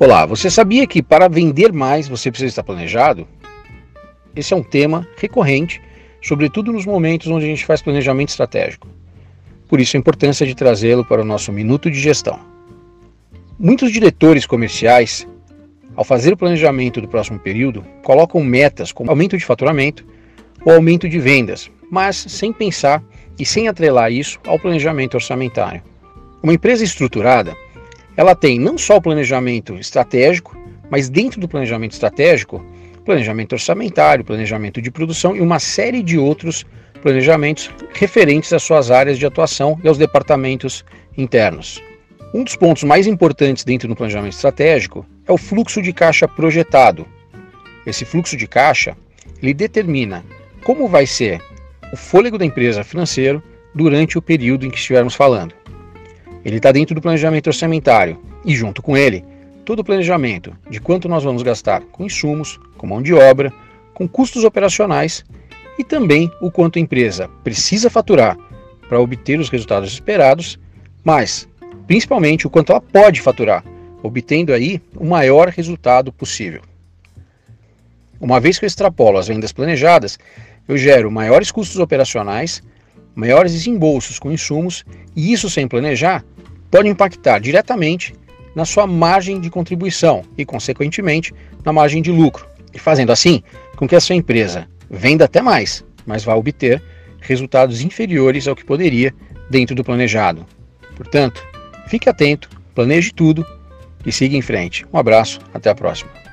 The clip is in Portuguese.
Olá, você sabia que para vender mais você precisa estar planejado? Esse é um tema recorrente, sobretudo nos momentos onde a gente faz planejamento estratégico. Por isso a importância de trazê-lo para o nosso minuto de gestão. Muitos diretores comerciais, ao fazer o planejamento do próximo período, colocam metas como aumento de faturamento ou aumento de vendas, mas sem pensar e sem atrelar isso ao planejamento orçamentário. Uma empresa estruturada ela tem não só o planejamento estratégico, mas dentro do planejamento estratégico, planejamento orçamentário, planejamento de produção e uma série de outros planejamentos referentes às suas áreas de atuação e aos departamentos internos. Um dos pontos mais importantes dentro do planejamento estratégico é o fluxo de caixa projetado. Esse fluxo de caixa ele determina como vai ser o fôlego da empresa financeiro durante o período em que estivermos falando. Ele está dentro do planejamento orçamentário e, junto com ele, todo o planejamento de quanto nós vamos gastar com insumos, com mão de obra, com custos operacionais e também o quanto a empresa precisa faturar para obter os resultados esperados, mas principalmente o quanto ela pode faturar, obtendo aí o maior resultado possível. Uma vez que eu extrapolo as vendas planejadas, eu gero maiores custos operacionais, maiores desembolsos com insumos, e isso sem planejar pode impactar diretamente na sua margem de contribuição e, consequentemente, na margem de lucro, e fazendo assim com que a sua empresa venda até mais, mas vá obter resultados inferiores ao que poderia dentro do planejado. Portanto, fique atento, planeje tudo e siga em frente. Um abraço, até a próxima.